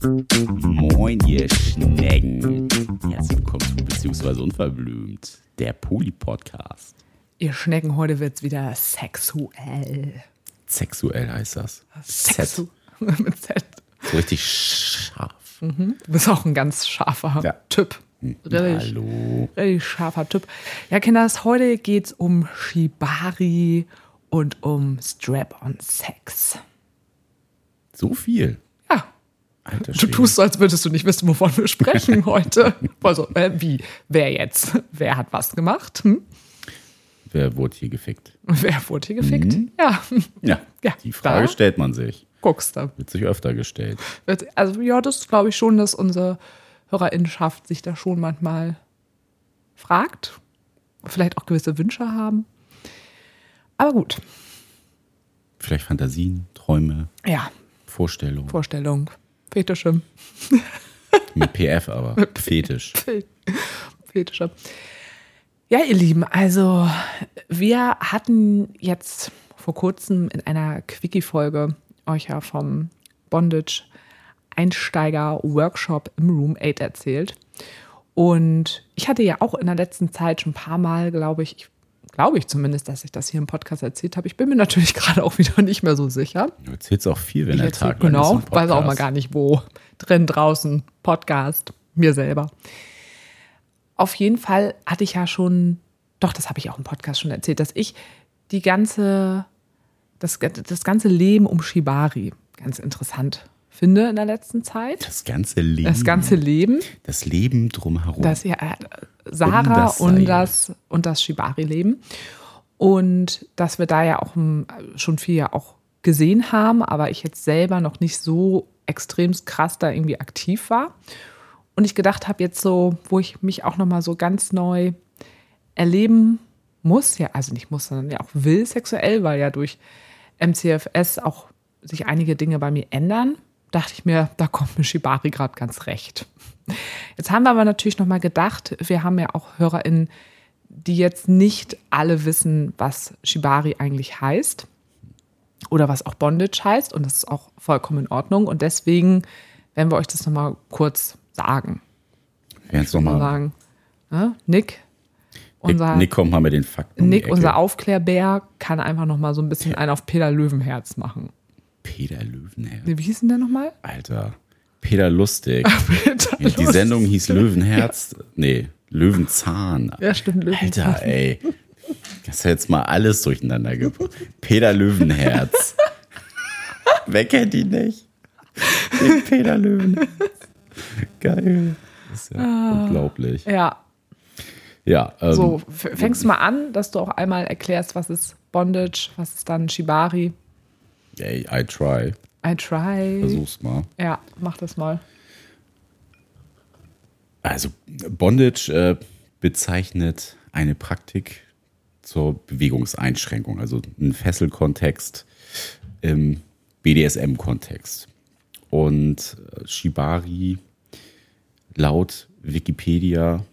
Moin, ihr Schnecken. Herzlich willkommen zu Beziehungsweise Unverblümt, der Poli-Podcast. Ihr Schnecken, heute wird's wieder sexuell. Sexuell heißt das. Sexu mit Z. So richtig scharf. Du bist auch ein ganz scharfer Ja. Typ. Richtig, Hallo. richtig scharfer Typ. Ja, Kinders, heute geht's um Shibari und um Strap-on-Sex. So viel. Ja, Alter du tust so, als würdest du nicht wissen, wovon wir sprechen heute. Also, äh, wie? Wer jetzt? Wer hat was gemacht? Hm? Wer wurde hier gefickt? Wer wurde hier gefickt? Ja, Ja, Ja, die Frage da- stellt man sich. guckst du. Wird sich öfter gestellt. Also ja, das glaube ich schon, dass unsere Hörerinnenschaft sich da schon manchmal fragt. Vielleicht auch gewisse Wünsche haben. Aber gut, Vielleicht Fantasien, Träume, ja, Vorstellungen. Vorstellung, Fetische, Mit PF aber. Fetisch. Fetische. Ja, ihr Lieben, also wir hatten jetzt vor kurzem in einer Quickie-Folge euch ja vom Bondage Einsteiger-Workshop im Room 8 erzählt. Und ich hatte ja auch in der letzten Zeit schon ein paar Mal, glaube ich, ich glaube ich zumindest, dass ich das hier im Podcast erzählt habe. Ich bin mir natürlich gerade auch wieder nicht mehr so sicher. Du erzählst auch viel, wenn Ich der Tag genau, im weiß auch mal gar nicht wo. Drin, draußen, Podcast, mir selber. Auf jeden Fall hatte ich ja schon, doch, das habe ich auch im Podcast schon erzählt, dass ich die ganze, das, das ganze Leben um Shibari ganz interessant finde in der letzten Zeit. Das ganze Leben. Das ganze Leben, Das Leben drumherum. das ja äh, Sarah das und Seil. das und das Shibari-Leben. Und dass wir da ja auch ähm, schon viel ja auch gesehen haben, aber ich jetzt selber noch nicht so extremst krass da irgendwie aktiv war. Und ich gedacht habe jetzt so, wo ich mich auch noch mal so ganz neu erleben muss, ja, also nicht muss, sondern ja auch will sexuell, weil ja durch MCFS auch sich einige Dinge bei mir ändern, dachte ich mir, da kommt mir Shibari gerade ganz recht. Jetzt haben wir aber natürlich noch mal gedacht, wir haben ja auch HörerInnen, die jetzt nicht alle wissen, was Shibari eigentlich heißt oder was auch Bondage heißt und das ist auch vollkommen in Ordnung und deswegen werden wir euch das noch mal kurz sagen. Wären es Mal nochmal. sagen, ne? Nick, unser Nick, kommt mal mit den Fakten. Nick, unser Aufklärbär, kann einfach noch mal so ein bisschen einen auf Peter Löwenherz machen. Peter Löwenherz. Wie hieß denn der nochmal? Alter. Peter Lustig. Peter Die Sendung hieß Löwenherz. Nee, Löwenzahn. Ja, stimmt, Löwenzahn. Alter, ey. Das ist jetzt mal alles durcheinander gebracht. Peter Löwenherz. Wer kennt ihn nicht? Den Peter Löwenherz. Geil. Das ist ja unglaublich. Ja, Ja, ähm, so fängst du mal an, dass du auch einmal erklärst, was ist Bondage, was ist dann Shibari. Ey, I try. I try. Versuch's mal. Ja, mach das mal. Also Bondage äh, bezeichnet eine Praktik zur Bewegungseinschränkung, also ein Fesselkontext im BDSM-Kontext. Und äh, Shibari laut Wikipedia,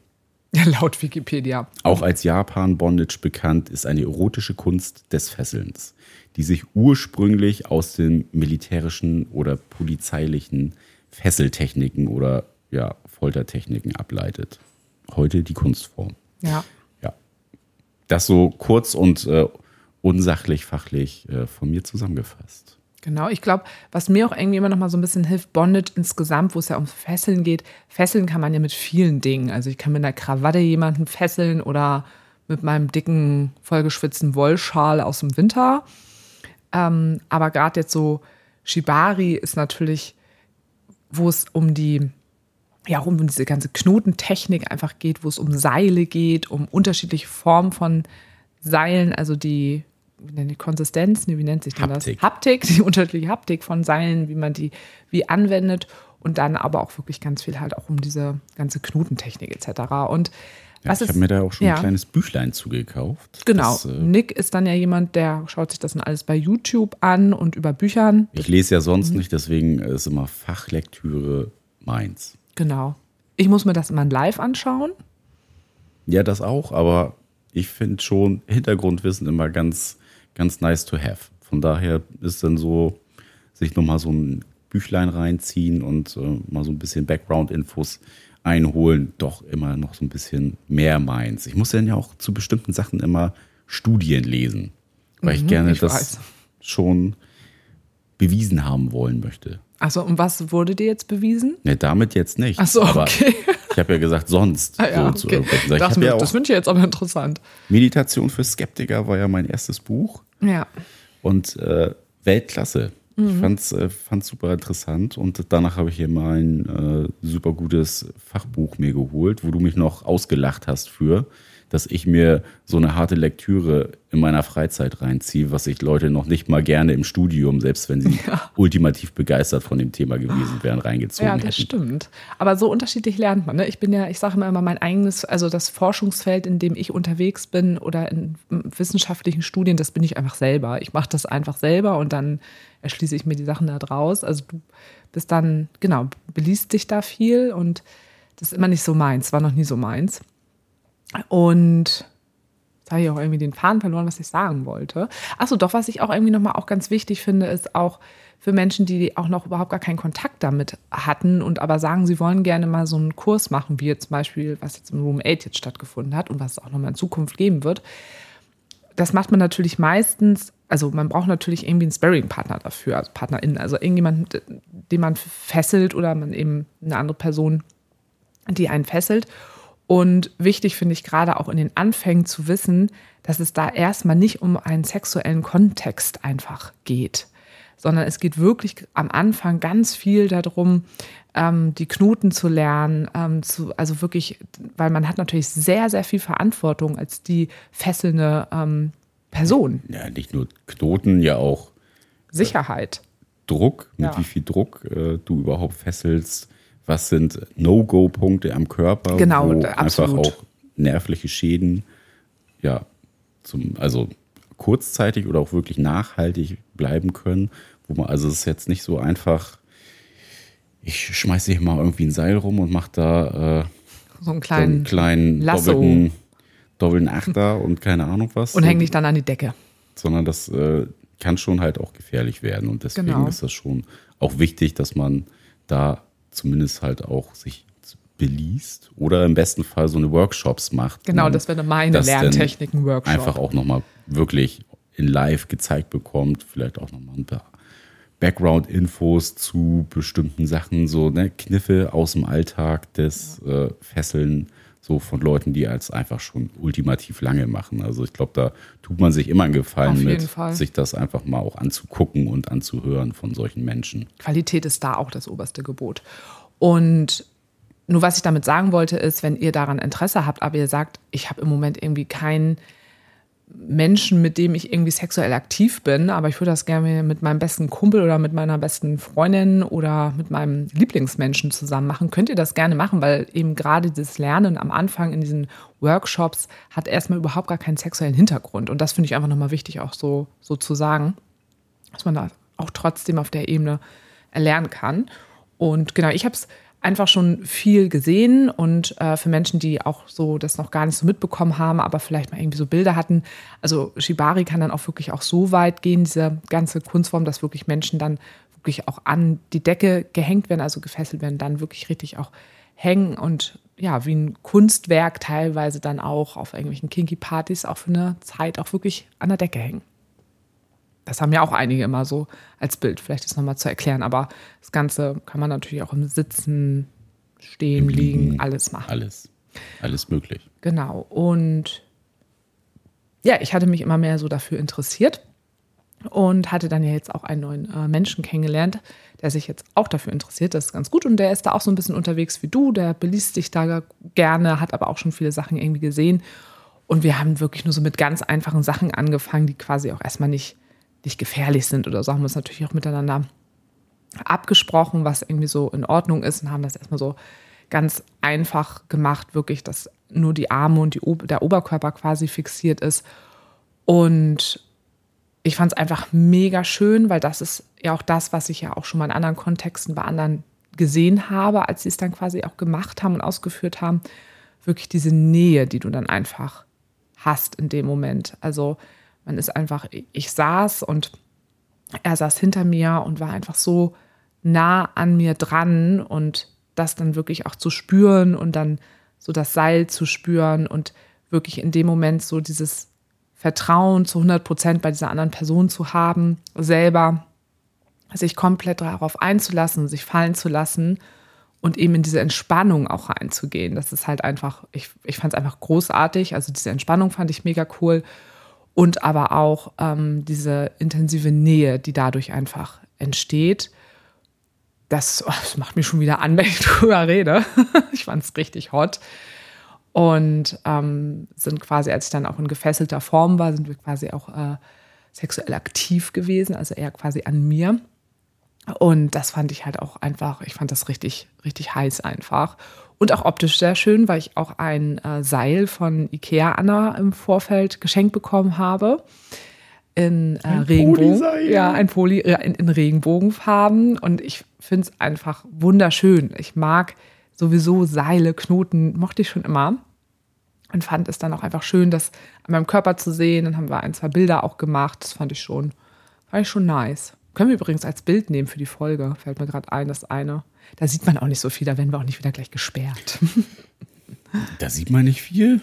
laut Wikipedia. auch als Japan-Bondage bekannt, ist eine erotische Kunst des Fesselns, die sich ursprünglich aus den militärischen oder polizeilichen Fesseltechniken oder ja, Foltertechniken ableitet. Heute die Kunstform. Ja. Ja. Das so kurz und äh, unsachlich fachlich äh, von mir zusammengefasst. Genau, ich glaube, was mir auch irgendwie immer noch mal so ein bisschen hilft, Bondage insgesamt, wo es ja ums Fesseln geht. Fesseln kann man ja mit vielen Dingen. Also ich kann mit einer Krawatte jemanden fesseln oder mit meinem dicken, vollgeschwitzten Wollschal aus dem Winter. Ähm, aber gerade jetzt so Shibari ist natürlich, wo es um die, ja, um diese ganze Knotentechnik einfach geht, wo es um Seile geht, um unterschiedliche Formen von Seilen, also die, die Konsistenz, nee, wie nennt sich denn Haptik. das? Haptik, die unterschiedliche Haptik von Seilen, wie man die wie anwendet und dann aber auch wirklich ganz viel halt auch um diese ganze Knotentechnik etc. Und Ja, ich habe mir da auch schon ja. ein kleines Büchlein zugekauft. Genau. Das, äh, Nick ist dann ja jemand, der schaut sich das dann alles bei YouTube an und über Büchern. ich lese ja sonst Mhm. nicht, deswegen ist immer Fachlektüre meins. Genau. Ich muss mir das immer live anschauen. Ja, das auch, aber ich finde schon Hintergrundwissen immer ganz, ganz nice to have. Von daher ist dann so sich nochmal so ein Büchlein reinziehen und äh, mal so ein bisschen Background-Infos einholen, doch immer noch so ein bisschen mehr meins. Ich muss dann ja auch zu bestimmten Sachen immer Studien lesen, weil mhm, ich gerne ich das weiß. schon bewiesen haben wollen möchte. Achso, und was wurde dir jetzt bewiesen? Ne, damit jetzt nicht. Achso, okay. ich habe ja gesagt, sonst. Ah, ja, so okay. das, ja das finde ich jetzt aber interessant. Meditation für Skeptiker war ja mein erstes Buch. Ja. Und äh, Weltklasse. Mhm. Ich fand es äh, super interessant und danach habe ich hier mal ein äh, super gutes Fachbuch mir geholt, wo du mich noch ausgelacht hast für dass ich mir so eine harte Lektüre in meiner Freizeit reinziehe, was ich Leute noch nicht mal gerne im Studium, selbst wenn sie ja. ultimativ begeistert von dem Thema gewesen wären, reingezogen hätten. Ja, das hätten. stimmt. Aber so unterschiedlich lernt man. Ne? Ich bin ja, ich sage immer, immer mein eigenes, also das Forschungsfeld, in dem ich unterwegs bin oder in wissenschaftlichen Studien, das bin ich einfach selber. Ich mache das einfach selber und dann erschließe ich mir die Sachen da draus. Also du bist dann, genau, beliest dich da viel und das ist immer nicht so meins, war noch nie so meins. Und jetzt habe ich auch irgendwie den Faden verloren, was ich sagen wollte. Achso, doch, was ich auch irgendwie nochmal auch ganz wichtig finde, ist auch für Menschen, die auch noch überhaupt gar keinen Kontakt damit hatten und aber sagen, sie wollen gerne mal so einen Kurs machen, wie jetzt zum Beispiel, was jetzt im Room 8 jetzt stattgefunden hat und was es auch nochmal in Zukunft geben wird. Das macht man natürlich meistens, also man braucht natürlich irgendwie einen Sparring-Partner dafür, also PartnerInnen, also irgendjemand, den man fesselt oder man eben eine andere Person, die einen fesselt. Und wichtig finde ich gerade auch in den Anfängen zu wissen, dass es da erstmal nicht um einen sexuellen Kontext einfach geht, sondern es geht wirklich am Anfang ganz viel darum, ähm, die Knoten zu lernen, ähm, also wirklich, weil man hat natürlich sehr, sehr viel Verantwortung als die fesselnde ähm, Person. Ja, nicht nur Knoten, ja auch Sicherheit. Druck, mit ja. wie viel Druck äh, du überhaupt fesselst was sind No-Go-Punkte am Körper, genau, wo absolut. einfach auch nervliche Schäden, ja, zum, also kurzzeitig oder auch wirklich nachhaltig bleiben können, wo man, also es ist jetzt nicht so einfach, ich schmeiße hier mal irgendwie ein Seil rum und mache da äh, so einen kleinen, so einen kleinen doppelten, doppelten Achter und keine Ahnung was. Und häng dich dann an die Decke. Sondern das äh, kann schon halt auch gefährlich werden und deswegen genau. ist das schon auch wichtig, dass man da zumindest halt auch sich beliest oder im besten Fall so eine Workshops macht. Genau, das wäre meine Lerntechniken-Workshop. Einfach auch nochmal wirklich in live gezeigt bekommt, vielleicht auch nochmal ein paar Background-Infos zu bestimmten Sachen, so ne, Kniffe aus dem Alltag des äh, Fesseln, so von Leuten, die als einfach schon ultimativ lange machen. Also ich glaube, da tut man sich immer einen Gefallen mit, Fall. sich das einfach mal auch anzugucken und anzuhören von solchen Menschen. Qualität ist da auch das oberste Gebot. Und nur was ich damit sagen wollte, ist, wenn ihr daran Interesse habt, aber ihr sagt, ich habe im Moment irgendwie keinen Menschen, mit dem ich irgendwie sexuell aktiv bin, aber ich würde das gerne mit meinem besten Kumpel oder mit meiner besten Freundin oder mit meinem Lieblingsmenschen zusammen machen, könnt ihr das gerne machen, weil eben gerade das Lernen am Anfang in diesen Workshops hat erstmal überhaupt gar keinen sexuellen Hintergrund. Und das finde ich einfach nochmal wichtig, auch so, so zu sagen, dass man da auch trotzdem auf der Ebene erlernen kann. Und genau, ich habe es einfach schon viel gesehen und äh, für Menschen, die auch so das noch gar nicht so mitbekommen haben, aber vielleicht mal irgendwie so Bilder hatten. Also Shibari kann dann auch wirklich auch so weit gehen, diese ganze Kunstform, dass wirklich Menschen dann wirklich auch an die Decke gehängt werden, also gefesselt werden, dann wirklich richtig auch hängen und ja, wie ein Kunstwerk teilweise dann auch auf irgendwelchen Kinky-Partys auch für eine Zeit auch wirklich an der Decke hängen. Das haben ja auch einige immer so als Bild, vielleicht ist nochmal zu erklären, aber das Ganze kann man natürlich auch im Sitzen, Stehen, Liegen, alles machen. Alles. Alles möglich. Genau. Und ja, ich hatte mich immer mehr so dafür interessiert und hatte dann ja jetzt auch einen neuen äh, Menschen kennengelernt, der sich jetzt auch dafür interessiert. Das ist ganz gut und der ist da auch so ein bisschen unterwegs wie du. Der beliest sich da gerne, hat aber auch schon viele Sachen irgendwie gesehen. Und wir haben wirklich nur so mit ganz einfachen Sachen angefangen, die quasi auch erstmal nicht nicht gefährlich sind oder so, haben wir uns natürlich auch miteinander abgesprochen, was irgendwie so in Ordnung ist und haben das erstmal so ganz einfach gemacht, wirklich, dass nur die Arme und die, der Oberkörper quasi fixiert ist. Und ich fand es einfach mega schön, weil das ist ja auch das, was ich ja auch schon mal in anderen Kontexten bei anderen gesehen habe, als sie es dann quasi auch gemacht haben und ausgeführt haben. Wirklich diese Nähe, die du dann einfach hast in dem Moment. Also man ist einfach, ich saß und er saß hinter mir und war einfach so nah an mir dran und das dann wirklich auch zu spüren und dann so das Seil zu spüren und wirklich in dem Moment so dieses Vertrauen zu 100 Prozent bei dieser anderen Person zu haben, selber sich komplett darauf einzulassen, sich fallen zu lassen und eben in diese Entspannung auch reinzugehen. Das ist halt einfach, ich, ich fand es einfach großartig. Also diese Entspannung fand ich mega cool. Und aber auch ähm, diese intensive Nähe, die dadurch einfach entsteht. Das, oh, das macht mich schon wieder an, wenn ich drüber rede. ich fand es richtig hot. Und ähm, sind quasi, als ich dann auch in gefesselter Form war, sind wir quasi auch äh, sexuell aktiv gewesen, also eher quasi an mir. Und das fand ich halt auch einfach, ich fand das richtig, richtig heiß einfach. Und auch optisch sehr schön, weil ich auch ein äh, Seil von Ikea Anna im Vorfeld geschenkt bekommen habe. In äh, Regenbogen. Ja, ein Poli äh, in, in Regenbogenfarben. Und ich finde es einfach wunderschön. Ich mag sowieso Seile, Knoten, mochte ich schon immer. Und fand es dann auch einfach schön, das an meinem Körper zu sehen. Dann haben wir ein, zwei Bilder auch gemacht. Das fand ich schon, fand ich schon nice. Können wir übrigens als Bild nehmen für die Folge. Fällt mir gerade ein, das eine. Da sieht man auch nicht so viel, da werden wir auch nicht wieder gleich gesperrt. Da sieht man nicht viel?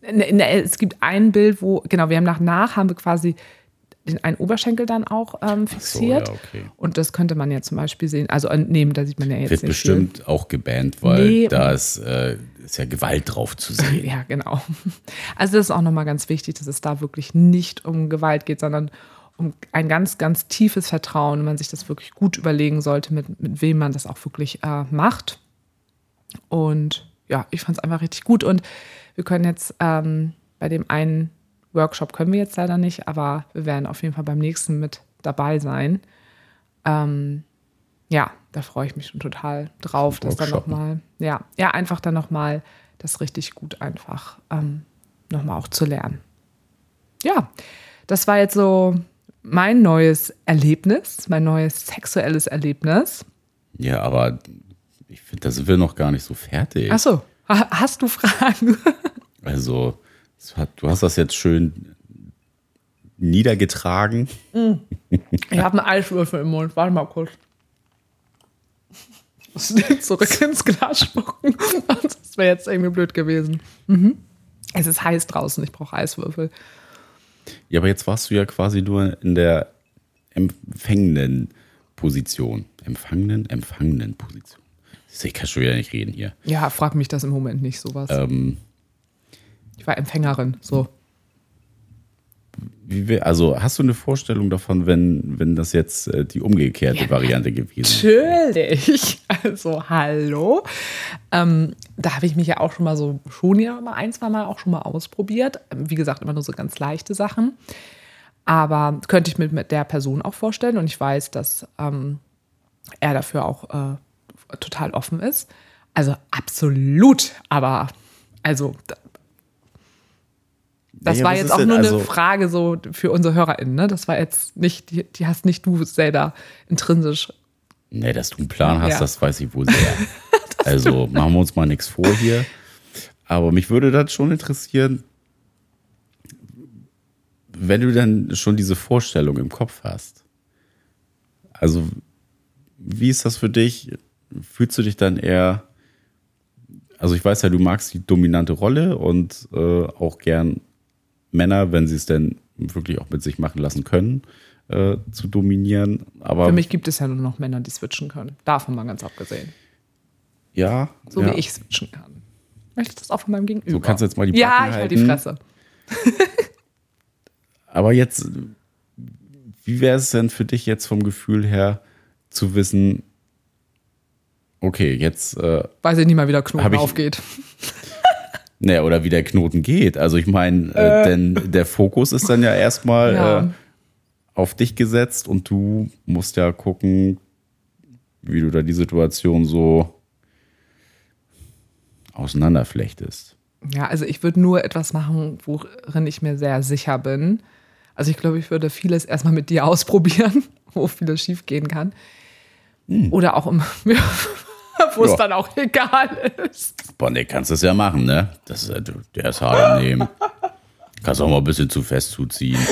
Ne, ne, es gibt ein Bild, wo, genau, wir haben nach nach, haben wir quasi den einen Oberschenkel dann auch ähm, fixiert. So, ja, okay. Und das könnte man ja zum Beispiel sehen. Also äh, neben, da sieht man ja jetzt Wird bestimmt viel. auch gebannt, weil nee, da ist, äh, ist, ja Gewalt drauf zu sehen. ja, genau. Also das ist auch nochmal ganz wichtig, dass es da wirklich nicht um Gewalt geht, sondern um ein ganz, ganz tiefes Vertrauen, wenn man sich das wirklich gut überlegen sollte, mit, mit wem man das auch wirklich äh, macht. Und ja, ich fand es einfach richtig gut. Und wir können jetzt ähm, bei dem einen Workshop können wir jetzt leider nicht, aber wir werden auf jeden Fall beim nächsten mit dabei sein. Ähm, ja, da freue ich mich schon total drauf, dass dann nochmal, ja, ja, einfach dann nochmal das richtig gut einfach ähm, nochmal auch zu lernen. Ja, das war jetzt so mein neues Erlebnis, mein neues sexuelles Erlebnis. Ja, aber ich finde, da sind wir noch gar nicht so fertig. Ach so, hast du Fragen? also, du hast das jetzt schön niedergetragen. Mm. Ich habe einen Eiswürfel im Mund. Warte mal kurz. Zurück ins Glas spucken. Das wäre jetzt irgendwie blöd gewesen. Mhm. Es ist heiß draußen. Ich brauche Eiswürfel. Ja, aber jetzt warst du ja quasi nur in der empfängenden Position. Empfangenen, empfangenen Position. Ich kann schon wieder nicht reden hier. Ja, frag mich das im Moment nicht, sowas. Ähm, ich war Empfängerin, so. Wie, also hast du eine Vorstellung davon, wenn, wenn das jetzt äh, die umgekehrte ja, Variante gewesen wäre? Natürlich. Also, hallo. Ähm, da habe ich mich ja auch schon mal so, schon ja mal ein, zwei Mal auch schon mal ausprobiert. Wie gesagt, immer nur so ganz leichte Sachen. Aber könnte ich mir mit der Person auch vorstellen. Und ich weiß, dass ähm, er dafür auch äh, total offen ist. Also absolut. Aber also das ja, war jetzt auch nur also eine Frage so für unsere HörerInnen. Ne? Das war jetzt nicht, die, die hast nicht du selber intrinsisch. Nee, dass du einen Plan hast, ja. das weiß ich wohl sehr. also machen wir uns mal nichts vor hier. Aber mich würde das schon interessieren, wenn du dann schon diese Vorstellung im Kopf hast. Also, wie ist das für dich? Fühlst du dich dann eher, also ich weiß ja, du magst die dominante Rolle und äh, auch gern Männer, wenn sie es denn wirklich auch mit sich machen lassen können, äh, zu dominieren. Aber Für mich gibt es ja nur noch Männer, die switchen können. Davon mal ganz abgesehen. Ja. So ja. wie ich switchen kann. Möchte ich das auch von meinem Gegenüber? So kannst du jetzt mal die Backen Ja, ich halte die Fresse. aber jetzt, wie wäre es denn für dich jetzt vom Gefühl her zu wissen, okay, jetzt. Äh, Weiß ich nicht mal, wie der Knoten aufgeht. Naja, oder wie der Knoten geht. Also ich meine, äh, äh. denn der Fokus ist dann ja erstmal ja. Äh, auf dich gesetzt und du musst ja gucken, wie du da die Situation so auseinanderflechtest. Ja, also ich würde nur etwas machen, worin ich mir sehr sicher bin. Also ich glaube, ich würde vieles erstmal mit dir ausprobieren, wo vieles schief gehen kann. Hm. Oder auch im, wo es dann auch egal ist. Boah, ne, kannst du es ja machen, ne? Das, der ist hart Nehmen. Kannst auch mal ein bisschen zu fest zuziehen.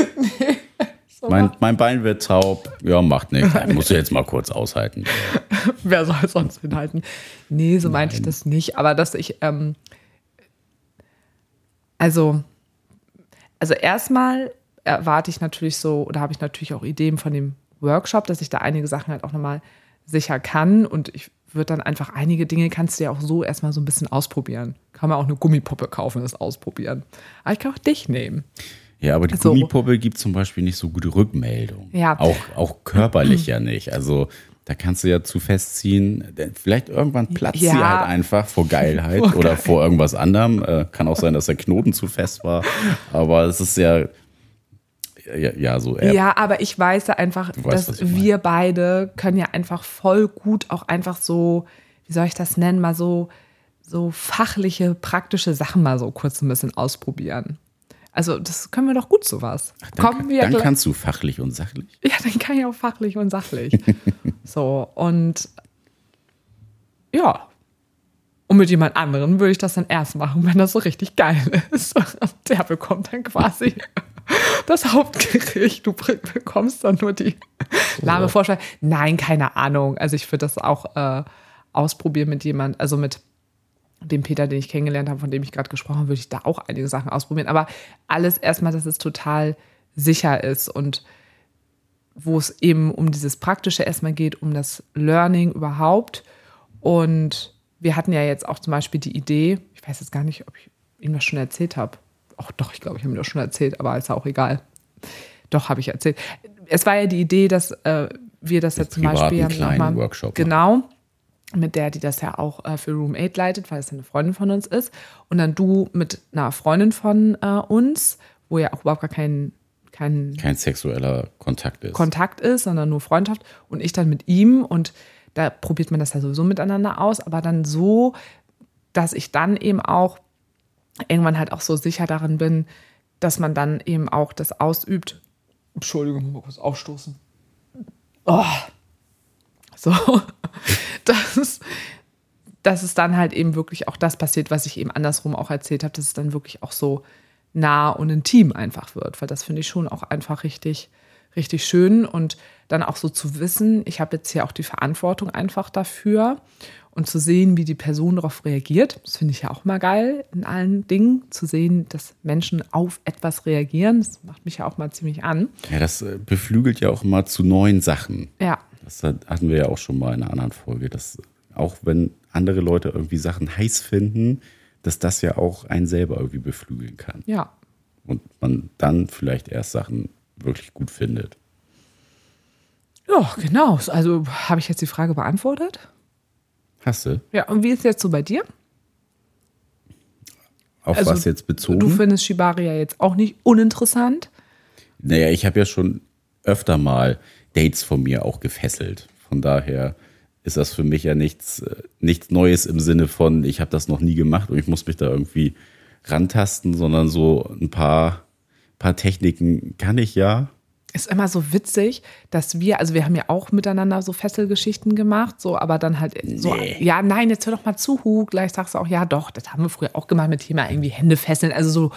Nee, Mein, mein Bein wird taub. Ja, macht nichts. Musst du jetzt mal kurz aushalten. Wer soll sonst hinhalten? Nee, so meinte ich das nicht. Aber dass ich, ähm, also, also erstmal erwarte ich natürlich so, oder habe ich natürlich auch Ideen von dem Workshop, dass ich da einige Sachen halt auch nochmal sicher kann. Und ich würde dann einfach einige Dinge kannst du ja auch so erstmal so ein bisschen ausprobieren. Kann man auch eine Gummipuppe kaufen, das ausprobieren. Aber ich kann auch dich nehmen. Ja, aber die So. Gummipuppe gibt zum Beispiel nicht so gute Rückmeldung. Ja. Auch, auch körperlich ja nicht. Also da kannst du ja zu festziehen. Vielleicht irgendwann platzt sie Ja. halt einfach vor Geilheit Vor oder Geil- vor irgendwas anderem. Äh, kann auch sein, dass der Knoten zu fest war. Aber es ist ja, ja, ja so. eher- Ja, aber ich weiß ja einfach, weißt, dass wir beide können ja einfach voll gut auch einfach so, wie soll ich das nennen, mal so, so fachliche, praktische Sachen mal so kurz ein bisschen ausprobieren. Also das können wir doch gut sowas. Dann, Kommen wir dann gleich- kannst du fachlich und sachlich. Ja, dann kann ich auch fachlich und sachlich. so, und ja. Und mit jemand anderem würde ich das dann erst machen, wenn das so richtig geil ist. Der bekommt dann quasi das Hauptgericht. Du bekommst dann nur die lahme Vorschlag. Nein, keine Ahnung. Also ich würde das auch äh, ausprobieren mit jemand, also mit dem Peter, den ich kennengelernt habe, von dem ich gerade gesprochen habe, würde ich da auch einige Sachen ausprobieren. Aber alles erstmal, dass es total sicher ist und wo es eben um dieses Praktische erstmal geht, um das Learning überhaupt. Und wir hatten ja jetzt auch zum Beispiel die Idee, ich weiß jetzt gar nicht, ob ich ihm das schon erzählt habe. Ach doch, ich glaube, ich habe ihm das schon erzählt, aber ist ja auch egal. Doch, habe ich erzählt. Es war ja die Idee, dass äh, wir das jetzt zum privaten Beispiel ja kleinen Workshop machen. Genau, mit der, die das ja auch äh, für Room 8 leitet, weil es eine Freundin von uns ist. Und dann du mit einer Freundin von äh, uns, wo ja auch überhaupt gar kein, kein Kein sexueller Kontakt ist. Kontakt ist, sondern nur Freundschaft und ich dann mit ihm und da probiert man das ja sowieso miteinander aus, aber dann so, dass ich dann eben auch irgendwann halt auch so sicher darin bin, dass man dann eben auch das ausübt. Entschuldigung, mal kurz aufstoßen. Oh. So, dass, dass es dann halt eben wirklich auch das passiert, was ich eben andersrum auch erzählt habe, dass es dann wirklich auch so nah und intim einfach wird, weil das finde ich schon auch einfach richtig, richtig schön und dann auch so zu wissen, ich habe jetzt hier auch die Verantwortung einfach dafür und zu sehen, wie die Person darauf reagiert. Das finde ich ja auch mal geil in allen Dingen, zu sehen, dass Menschen auf etwas reagieren. Das macht mich ja auch mal ziemlich an. Ja, das äh, beflügelt ja auch immer zu neuen Sachen. Ja, Das hat- hatten wir ja auch schon mal in einer anderen Folge, dass auch wenn andere Leute irgendwie Sachen heiß finden, dass das ja auch einen selber irgendwie beflügeln kann. ja. Und man dann vielleicht erst Sachen wirklich gut findet. Ja, genau. Also habe ich jetzt die Frage beantwortet? Hast du? Ja, und wie ist jetzt so bei dir? Auf Also, was jetzt bezogen? Du findest Shibari ja jetzt auch nicht uninteressant. Naja, ich habe ja schon öfter mal Dates von mir auch gefesselt. Von daher ist das für mich ja nichts, äh, nichts Neues im Sinne von, ich habe das noch nie gemacht und ich muss mich da irgendwie rantasten, sondern so ein paar, paar Techniken kann ich ja. Ist immer so witzig, dass wir, also wir haben ja auch miteinander so Fesselgeschichten gemacht, so, aber dann halt so, Nee. ja, nein, jetzt hör doch mal zu, Hu. Gleich sagst du auch, ja, doch, das haben wir früher auch gemacht mit Thema irgendwie Hände fesseln, also so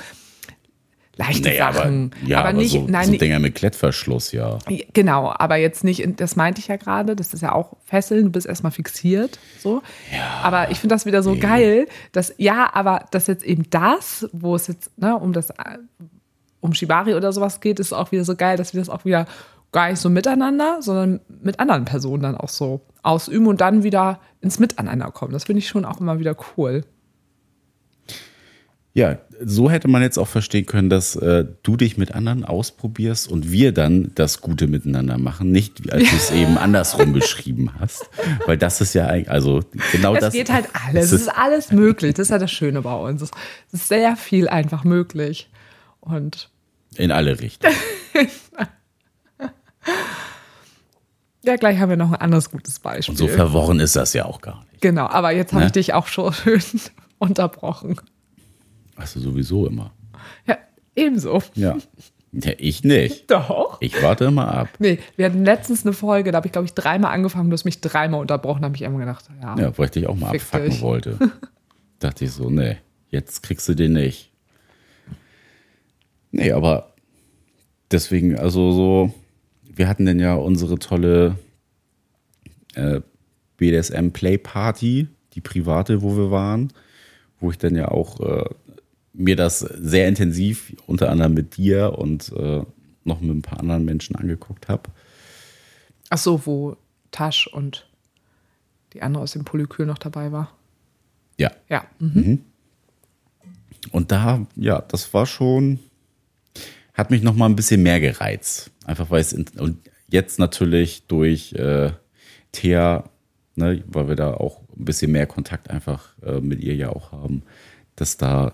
leichte aber, Sachen. ja, aber, nicht, so, nein, so Dinger mit Klettverschluss, ja. Genau, aber jetzt nicht, das meinte ich ja gerade, das ist ja auch Fesseln, du bist erstmal fixiert, so. aber ich finde das wieder so geil, dass, ja, aber dass jetzt eben das, wo es jetzt, ne, um das, um Shibari oder sowas geht, ist auch wieder so geil, dass wir das auch wieder gar nicht so miteinander, sondern mit anderen Personen dann auch so ausüben und dann wieder ins Miteinander kommen. Das finde ich schon auch immer wieder cool. Ja, so hätte man jetzt auch verstehen können, dass äh, du dich mit anderen ausprobierst und wir dann das Gute miteinander machen, nicht wie als du es eben andersrum beschrieben hast, weil das ist ja eigentlich, also genau Es das. geht halt alles. Es Es ist, ist alles möglich. Das ist ja das Schöne bei uns. Es ist sehr viel einfach möglich. Und in alle Richtungen. ja, gleich haben wir noch ein anderes gutes Beispiel. Und so verworren ist das ja auch gar nicht. genau, aber jetzt habe Ne? ich dich auch schon schön unterbrochen. Also sowieso immer. Ja, ebenso. Ja. ja. Ich nicht. Doch. Ich warte immer ab. Nee, wir hatten letztens eine Folge, da habe ich, glaube ich, dreimal angefangen, du hast mich dreimal unterbrochen, habe ich immer gedacht, ja. Ja, weil ich dich auch mal abfacken dich. wollte. Dachte ich so, nee, jetzt kriegst du den nicht. Nee, aber deswegen, also so, wir hatten denn ja unsere tolle äh, BDSM Play Party, die private, wo wir waren, wo ich dann ja auch äh, mir das sehr intensiv, unter anderem mit dir und äh, noch mit ein paar anderen Menschen angeguckt habe. Ach so, wo Tasch und die andere aus dem Polykül noch dabei war. Ja. Ja. Mhm. Und da, ja, das war schon, hat mich noch mal ein bisschen mehr gereizt. Einfach weil es, in, und jetzt natürlich durch äh, Thea, ne, weil wir da auch ein bisschen mehr Kontakt einfach äh, mit ihr ja auch haben, dass da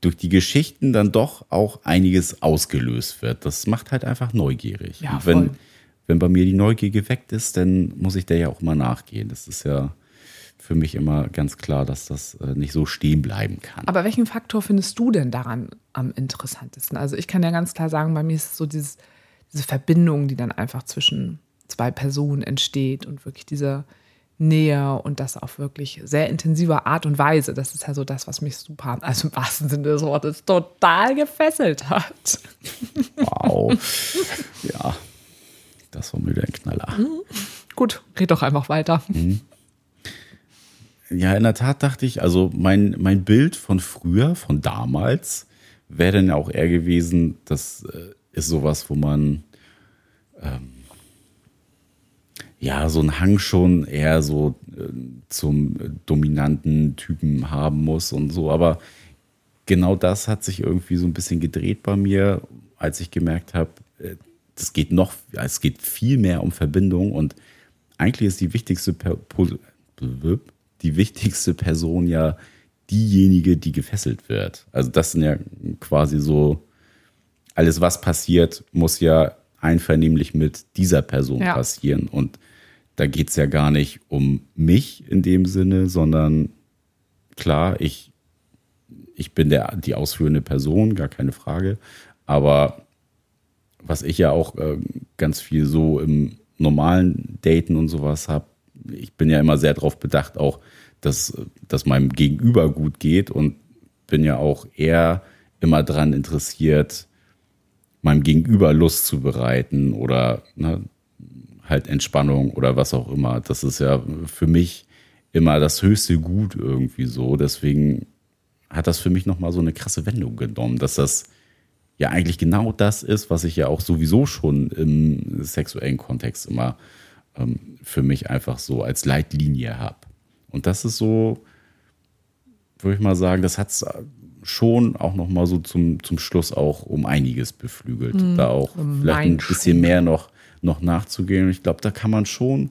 durch die Geschichten dann doch auch einiges ausgelöst wird. Das macht halt einfach neugierig. Ja, und wenn, voll. wenn bei mir die Neugier geweckt ist, dann muss ich der ja auch mal nachgehen. Das ist ja für mich immer ganz klar, dass das äh, nicht so stehen bleiben kann. Aber welchen Faktor findest du denn daran am interessantesten? Also ich kann ja ganz klar sagen, bei mir ist es so dieses, diese Verbindung, die dann einfach zwischen zwei Personen entsteht und wirklich diese Nähe und das auf wirklich sehr intensive Art und Weise. Das ist ja so das, was mich super, also im wahrsten Sinne des Wortes, total gefesselt hat. Wow. ja, das war mir der Knaller. Gut, red doch einfach weiter. Ja, in der Tat dachte ich, also mein, mein Bild von früher, von damals, wäre dann ja auch eher gewesen, das äh, ist sowas, wo man ähm, ja so einen Hang schon eher so äh, zum äh, dominanten Typen haben muss und so. Aber genau das hat sich irgendwie so ein bisschen gedreht bei mir, als ich gemerkt habe, äh, das geht noch, es geht viel mehr um Verbindung und eigentlich ist die wichtigste per Pos- die wichtigste Person ja diejenige, die gefesselt wird. Also das sind ja quasi so alles, was passiert, muss ja einvernehmlich mit dieser Person Ja. passieren. Und da geht es ja gar nicht um mich in dem Sinne, sondern klar, ich, ich bin der, die ausführende Person, gar keine Frage. Aber was ich ja auch äh, ganz viel so im normalen Daten und sowas habe, ich bin ja immer sehr darauf bedacht, auch, dass, dass meinem Gegenüber gut geht und bin ja auch eher immer daran interessiert, meinem Gegenüber Lust zu bereiten oder ne, halt Entspannung oder was auch immer. Das ist ja für mich immer das höchste Gut irgendwie so. Deswegen hat das für mich nochmal so eine krasse Wendung genommen, dass das ja eigentlich genau das ist, was ich ja auch sowieso schon im sexuellen Kontext immer ähm, für mich einfach so als Leitlinie habe. Und das ist so, würde ich mal sagen, das hat es schon auch noch mal so zum, zum Schluss auch um einiges beflügelt. Da auch vielleicht ein bisschen mehr noch, noch nachzugehen. Und ich glaube, da kann man schon,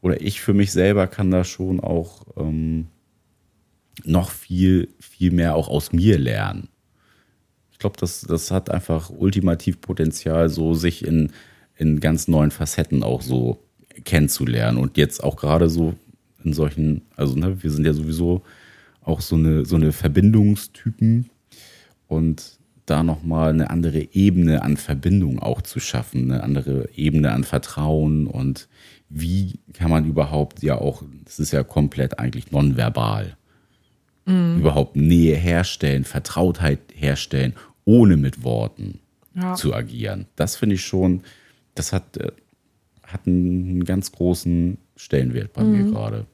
oder ich für mich selber kann da schon auch ähm, noch viel, viel mehr auch aus mir lernen. Ich glaube, das, das hat einfach ultimativ Potenzial, so sich in, in ganz neuen Facetten auch so kennenzulernen. Und jetzt auch gerade so in solchen, also ne, wir sind ja sowieso auch so eine, so eine Verbindungstypen und da nochmal eine andere Ebene an Verbindung auch zu schaffen, eine andere Ebene an Vertrauen und wie kann man überhaupt ja auch, das ist ja komplett eigentlich nonverbal, überhaupt Nähe herstellen, Vertrautheit herstellen, ohne mit Worten Ja. zu agieren. Das finde ich schon, das hat, äh, hat einen ganz großen Stellenwert bei mir gerade.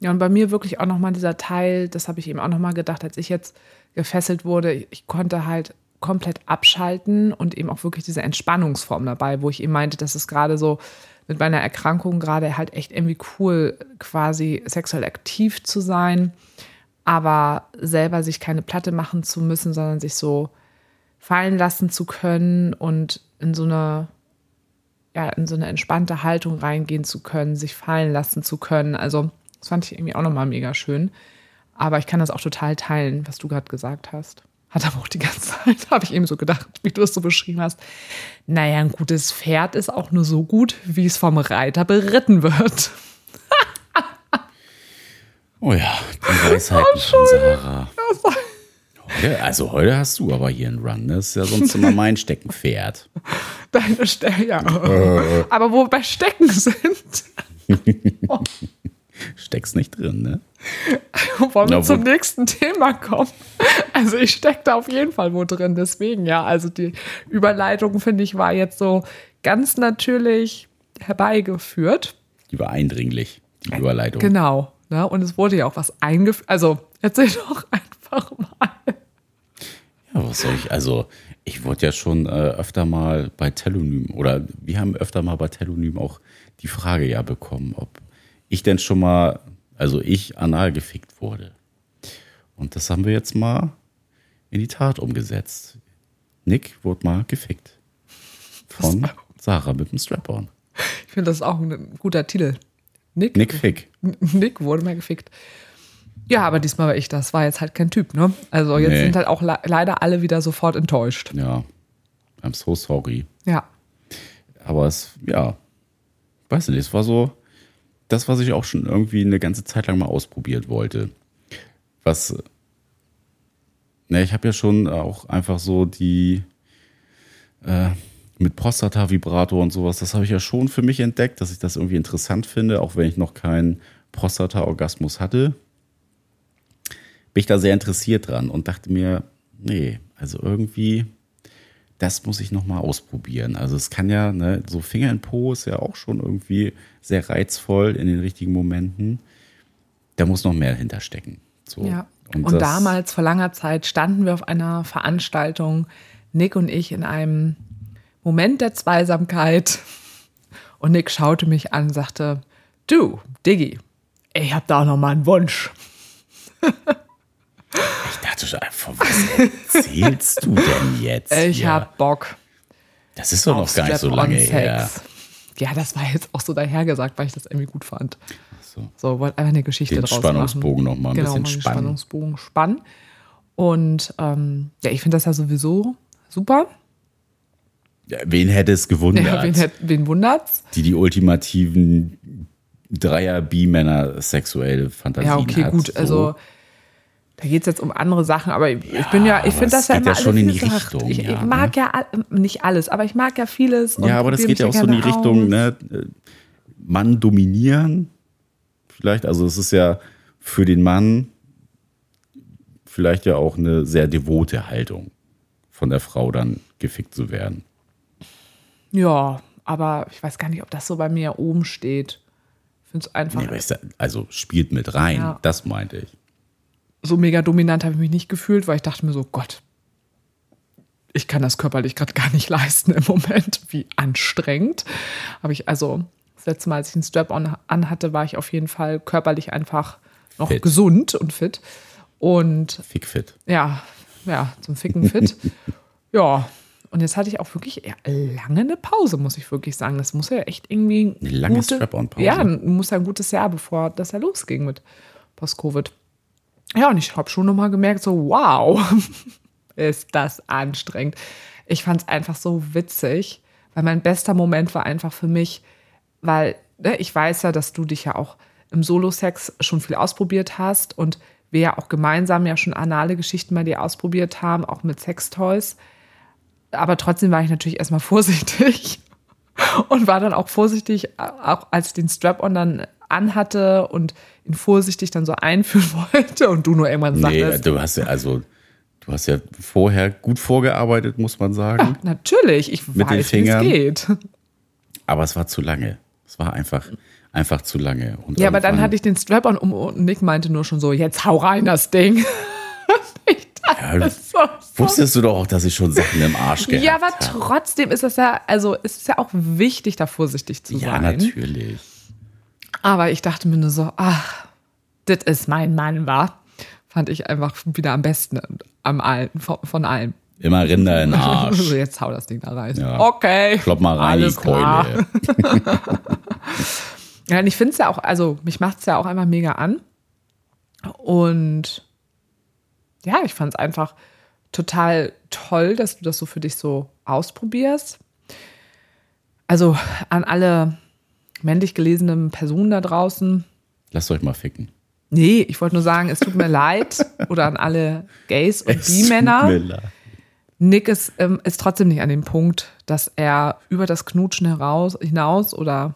Ja, und bei mir wirklich auch nochmal dieser Teil, das habe ich eben auch nochmal gedacht, als ich jetzt gefesselt wurde, ich konnte halt komplett abschalten und eben auch wirklich diese Entspannungsform dabei, wo ich eben meinte, das ist gerade so mit meiner Erkrankung gerade halt echt irgendwie cool, quasi sexuell aktiv zu sein, aber selber sich keine Platte machen zu müssen, sondern sich so fallen lassen zu können und in so eine ja, in so eine entspannte Haltung reingehen zu können, sich fallen lassen zu können. Also, das fand ich irgendwie auch nochmal mega schön. Aber ich kann das auch total teilen, was du gerade gesagt hast. Hat aber auch die ganze Zeit, habe ich eben so gedacht, wie du es so beschrieben hast. Naja, ein gutes Pferd ist auch nur so gut, wie es vom Reiter beritten wird. Oh ja, die Weisheiten von Sarah. Heute, also heute hast du aber hier einen Run. ne? Das ist ja sonst immer mein Steckenpferd. Deine Stelle, ja. Aber wo wir bei Stecken sind, Steckst nicht drin, ne? Wollen wir zum nächsten Thema kommen? Also ich stecke da auf jeden Fall wo drin, deswegen ja. Also die Überleitung, finde ich, war jetzt so ganz natürlich herbeigeführt. Die war eindringlich, die Überleitung. Genau. Ne? Und es wurde ja auch was eingeführt. Also erzähl doch einfach mal. Ja, was soll ich, also ich wurde ja schon äh, öfter mal bei Telonym oder wir haben öfter mal bei Telonym auch die Frage ja bekommen, ob ich denn schon mal, also ich anal gefickt wurde. Und das haben wir jetzt mal in die Tat umgesetzt. Nick wurde mal gefickt. Von Sarah mit dem Strap-on. Ich finde, das auch ein guter Titel. Nick, Nick Fick. Nick wurde mal gefickt. Ja, aber diesmal war ich das. War jetzt halt kein Typ, ne? Also jetzt Nee. sind halt auch le leider alle wieder sofort enttäuscht. Ja. I'm so sorry. Ja. Aber es, ja, weiß nicht, es war so das, was ich auch schon irgendwie eine ganze Zeit lang mal ausprobiert wollte. Was, ne, ich habe ja schon auch einfach so die äh, mit Prostata-Vibrator und sowas, das habe ich ja schon für mich entdeckt, dass ich das irgendwie interessant finde, auch wenn ich noch keinen Prostata-Orgasmus hatte. Bin ich da sehr interessiert dran und dachte mir, nee, also irgendwie das muss ich noch mal ausprobieren. Also es kann ja, ne, so Finger in Po ist ja auch schon irgendwie sehr reizvoll in den richtigen Momenten. Da muss noch mehr hinterstecken. So. Ja. Und, das- damals, vor langer Zeit, standen wir auf einer Veranstaltung, Nick und ich, in einem Moment der Zweisamkeit. Und Nick schaute mich an und sagte, du, Diggi, ich hab da auch noch mal einen Wunsch. Ich dachte schon, von was erzählst du denn jetzt? Ich hier? hab Bock Das ist doch noch gar nicht so lange her. Ja, das war jetzt auch so dahergesagt, weil ich das irgendwie gut fand. So. So, wollte einfach eine Geschichte Den draus Spannungsbogen machen. noch mal ein genau, bisschen spannen. Spannungsbogen spannen. Und ähm, ja, ich finde das ja sowieso super. Ja, wen hätte es gewundert? Ja, wen, hätt- wen wundert's? die die ultimativen Dreier-B-Männer sexuelle Fantasien Ja, okay, hat. gut. So. Also da geht es jetzt um andere Sachen, aber ich, ich bin ja, ich finde das ja geht immer ja schon alles in die gesagt, Richtung, Ich, ja, ich mag ja all- nicht alles, aber ich mag ja vieles. Ja, aber das geht ja auch so in die Richtung, aus. ne? Mann dominieren. Vielleicht, also es ist ja für den Mann vielleicht ja auch eine sehr devote Haltung, von der Frau dann gefickt zu werden. Ja, aber ich weiß gar nicht, ob das so bei mir oben steht. Ich finde es einfach. Nee, also spielt mit rein, Ja. das meinte ich. So mega dominant habe ich mich nicht gefühlt, weil ich dachte mir so, Gott, ich kann das körperlich gerade gar nicht leisten im Moment. Wie anstrengend. Habe ich also das letzte Mal, als ich einen Strap-on anhatte, war ich auf jeden Fall körperlich einfach noch Fit. gesund und fit. Und Fickfit. ja, ja, zum Ficken fit. ja. Und jetzt hatte ich auch wirklich lange eine Pause, muss ich wirklich sagen. Das muss ja echt irgendwie. Eine lange Strap-on-Pause. Ja, muss ja ein gutes Jahr, bevor das ja losging mit Post-Covid. Ja, und ich habe schon nochmal gemerkt, so, wow, ist das anstrengend. Ich fand es einfach so witzig, weil mein bester Moment war einfach für mich, weil ne, ich weiß ja, dass du dich ja auch im Solo-Sex schon viel ausprobiert hast und wir ja auch gemeinsam ja schon anale Geschichten bei dir ausprobiert haben, auch mit Sextoys. Aber trotzdem war ich natürlich erstmal vorsichtig und war dann auch vorsichtig, auch als ich den Strap-on dann anhatte und ihn vorsichtig dann so einführen wollte und du nur irgendwann Nee, sagtest, du hast ja, also, du hast ja vorher gut vorgearbeitet, muss man sagen. natürlich, ich Mit weiß, wie es geht. Aber es war zu lange. Es war einfach, einfach zu lange. Und Ja, aber dann hatte ich den Strap-on um und Nick meinte nur schon so, jetzt hau rein das Ding. Ja, das so, so. Wusstest du doch auch, dass ich schon Sachen im Arsch gehabt Ja, aber trotzdem ist es ja, also es ist ja auch wichtig, da vorsichtig zu Ja, sein. natürlich. Aber ich dachte mir nur so, ach, das ist mein Mann, war. Fand ich einfach wieder am besten am allen, von, allem. Immer Rinder in den Arsch. jetzt hau das Ding da rein. Ja. Okay. Klopp mal rein, Alles die Keule. Ja, und ich finde es ja auch, also mich macht es ja auch einfach mega an. Und ja, ich fand es einfach total toll, dass du das so für dich so ausprobierst. Also an alle männlich gelesenen Personen da draußen, Lasst euch mal ficken. Nee, ich wollte nur sagen, es tut mir leid. Oder an alle Gays und B-Männer. Nick ist, ähm, ist trotzdem nicht an dem Punkt, dass er über das Knutschen heraus, hinaus oder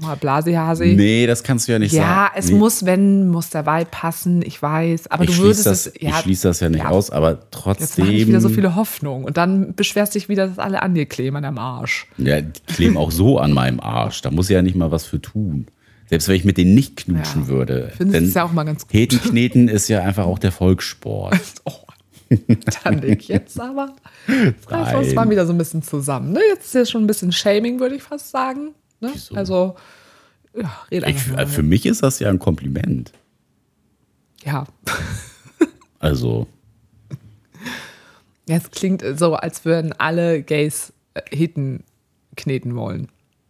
Mal Blasihasi. Nee, das kannst du ja nicht sagen. ja, es nee. muss, wenn, muss der Vibe passen, ich weiß. Aber ich du würdest das, es. ich schließe das ja nicht ja. aus, aber Jetzt mache ich trotzdem. wieder so viele Hoffnungen. Und dann beschwerst dich wieder, dass alle an dir kleben, am Arsch. Ja, die kleben auch so an meinem Arsch. Da muss ich ja nicht mal was für tun. Selbst wenn ich mit denen nicht knutschen Ja. würde. Findest es ja auch mal ganz gut. Hetenkneten ist ja einfach auch der Volkssport. Oh, dann leg jetzt aber. Jetzt uns Nein. mal wieder so ein bisschen zusammen. Ne? Jetzt ist ja schon ein bisschen Shaming, würde ich fast sagen. Ne? Also, ja, red Ich, mal. für mich ist das ja ein Kompliment. Ja. Also, Ja, es klingt so, als würden alle Gays äh, Heten kneten wollen.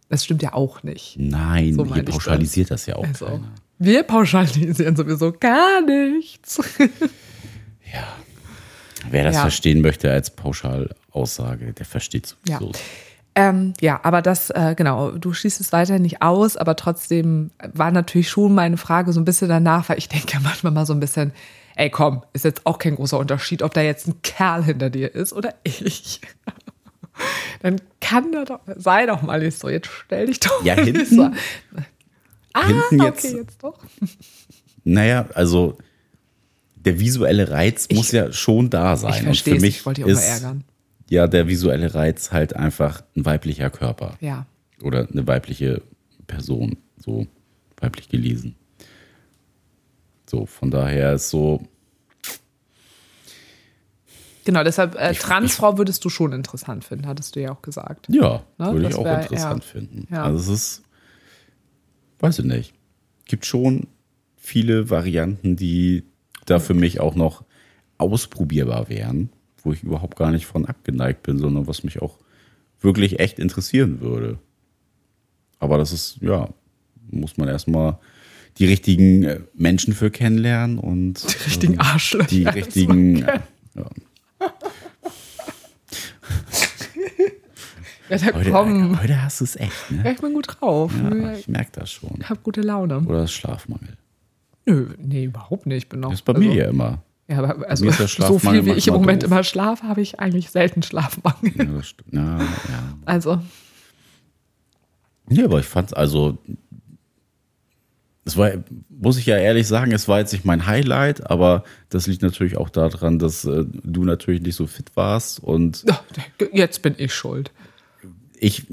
Das stimmt ja auch nicht. nein, So ich pauschalisiert das, ja auch Also, keiner. wir pauschalisieren sowieso gar nichts. Wer das Ja. verstehen möchte als Pauschalaussage, der versteht Ja. Ähm, ja, aber das, äh, genau, du schließt es weiter nicht aus, aber trotzdem war natürlich schon meine Frage so ein bisschen danach, weil ich denke ja manchmal mal so ein bisschen, ey komm, ist jetzt auch kein großer Unterschied, ob da jetzt ein Kerl hinter dir ist oder ich. Dann kann da doch, sei doch mal nicht so, jetzt stell dich doch Ja, mal hinten- so. Ah, hinten okay, jetzt doch. Naja, also der visuelle Reiz muss ja schon da sein. Ich Und verstehe für es, mich ich wollte dich auch mal ärgern. Ja der visuelle Reiz halt einfach ein weiblicher Körper. Ja. Oder eine weibliche Person, so weiblich gelesen. So, von daher ist so, Genau, deshalb äh, Transfrau würdest du schon interessant finden, hattest du ja auch gesagt. ja, Ne, würde ich auch wär- interessant ja. finden. Ja. Also es ist, weiß ich nicht, gibt schon viele Varianten, die da für mich auch noch ausprobierbar wären, wo ich überhaupt gar nicht von abgeneigt bin, sondern was mich auch wirklich echt interessieren würde. Aber das ist, ja, muss man erstmal die richtigen äh, Menschen für kennenlernen und Die richtigen ähm, Arschlöcher Die richtigen, ja. Ja, da Heute, komm. heute hast du es echt, Ja, ne? ich bin gut drauf. Ja, ich ich merke das schon. habe gute Laune. Oder Schlafmangel. Nö, nee, überhaupt nicht. Ich bin noch, Das ist bei also, mir ja immer. Ja, aber also, so viel wie ich im Moment doof. immer schlafe, habe ich eigentlich selten Schlafmangel. Ja, das stimmt. ja, ja. Also, Ja, aber ich fand's also, es war, muss ich ja ehrlich sagen, es war jetzt nicht mein Highlight, aber das liegt natürlich auch daran, dass äh, du natürlich nicht so fit warst und jetzt bin ich schuld. ich,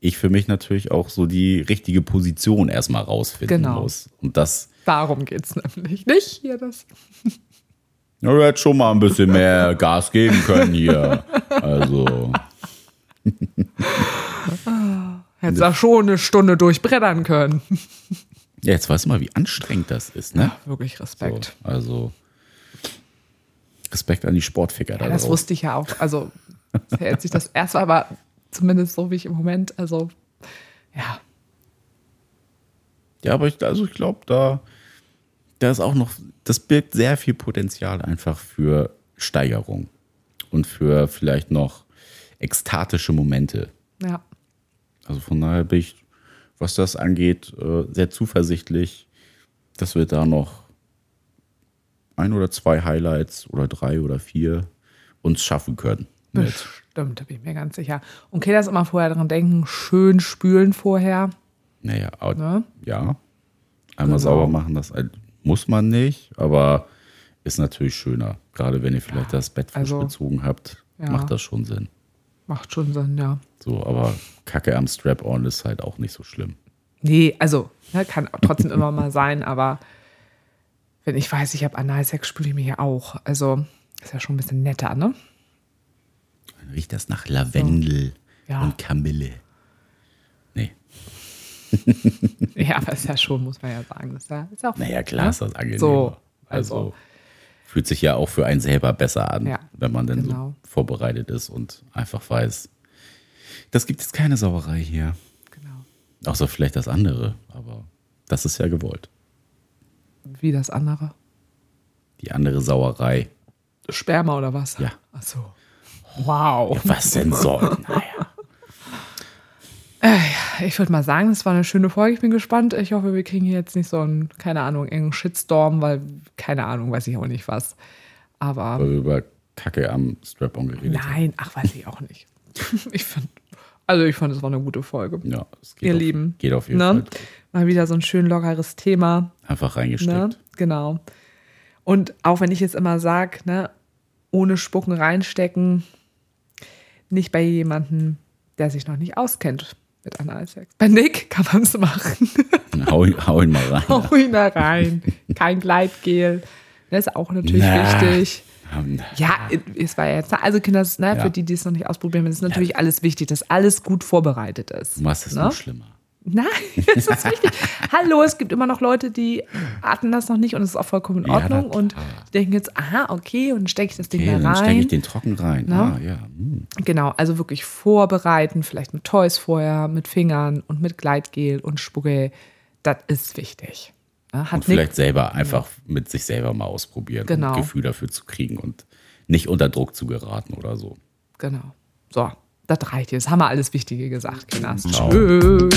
ich für mich natürlich auch so die richtige Position erstmal rausfinden Genau. muss. Und das, Darum geht es nämlich. Nicht hier das. Ja, du hättest schon mal ein bisschen mehr Gas geben können hier. Also, Hättest da schon eine Stunde durchbrettern können. ja, jetzt weißt du mal, wie anstrengend das ist, ne? Wirklich So, Respekt. also, Respekt an die Sportficker da Ja, das draußen. wusste ich ja auch. Also, hält sich das erste, aber zumindest so wie ich im Moment, also, ja. Ja, aber ich, also ich glaube, da, da ist auch noch, das birgt sehr viel Potenzial einfach für Steigerung und für vielleicht noch ekstatische Momente. Ja. Also von daher bin ich, was das angeht, äh, sehr zuversichtlich, dass wir da noch ein oder zwei Highlights oder drei oder vier uns schaffen können. Mit. Bestimmt, da bin ich mir ganz sicher. Und okay, das immer vorher dran denken, schön spülen vorher. Naja, Ne? ja. Einmal Genau. sauber machen, das ein- muss man nicht, aber ist natürlich schöner. Gerade wenn ihr vielleicht das Bett frisch also, bezogen habt, ja. macht das schon Sinn. Macht schon Sinn, ja. So, aber Kacke am Strap-on ist halt auch nicht so schlimm. Nee, also, ne, kann trotzdem immer mal sein, aber wenn ich weiß, ich habe Analsex, spüle ich mich ja auch. Also, ist ja schon ein bisschen netter, ne? Dann riecht das nach Lavendel Ja. und Kamille. Nee. Ja, aber ist ja schon, muss man ja sagen. Ist ja, ist ja auch, Naja, klar ist das angenehm. So, also, also. fühlt sich ja auch für einen selber besser an, Ja, wenn man dann genau. so vorbereitet ist und einfach weiß, das gibt jetzt keine Sauerei hier. Genau. Außer vielleicht das andere, aber das ist ja gewollt. Wie das andere. Die andere Sauerei. Sperma oder was? Ja. Ach so. Wow. Was denn soll? Naja. Ich würde mal sagen, es war eine schöne Folge. Ich bin gespannt. Ich hoffe, wir kriegen hier jetzt nicht so einen, keine Ahnung, engen Shitstorm, weil, keine Ahnung, weiß ich auch nicht was. Aber Weil wir über Kacke am Strap-on geredet nein, ach, weiß ich auch nicht. Ich finde, Also ich fand, es war eine gute Folge. Ja, es geht Ihr auf, Lieben. Geht auf jeden Ne? Fall. Mal wieder so ein schön lockeres Thema. Einfach Ne? reingesteckt. Genau. Und auch wenn ich jetzt immer sage, ne, ohne Spucken reinstecken, nicht bei jemandem, der sich noch nicht auskennt mit Analsex. Bei Nick kann man es machen. Hau, hau ihn mal rein. Hau ihn da rein. Kein Gleitgel. Das ist auch natürlich Na. wichtig. Ja, es war ja jetzt, also Kinder, ist, ne, Ja. für die, die es noch nicht ausprobieren, ist natürlich alles wichtig, dass alles gut vorbereitet ist. Machst es Ne? nur schlimmer. Nein, das ist wichtig. Hallo, es gibt immer noch Leute, die hatten das noch nicht und es ist auch vollkommen in Ja, Ordnung na und denken jetzt, aha, okay, und dann stecke ich das Ding Okay, da dann stecke rein. ich den trocken rein. Ne? Ah, ja. hm. Genau, also wirklich vorbereiten, vielleicht mit Toys vorher, mit Fingern und mit Gleitgel und Spucke. Das ist wichtig. Ja, Hat Und vielleicht selber einfach mit sich selber mal ausprobieren, Genau. um ein Gefühl dafür zu kriegen und nicht unter Druck zu geraten oder so. genau. So, das reicht jetzt. Haben wir alles Wichtige gesagt, Kinders. Ciao. Tschö.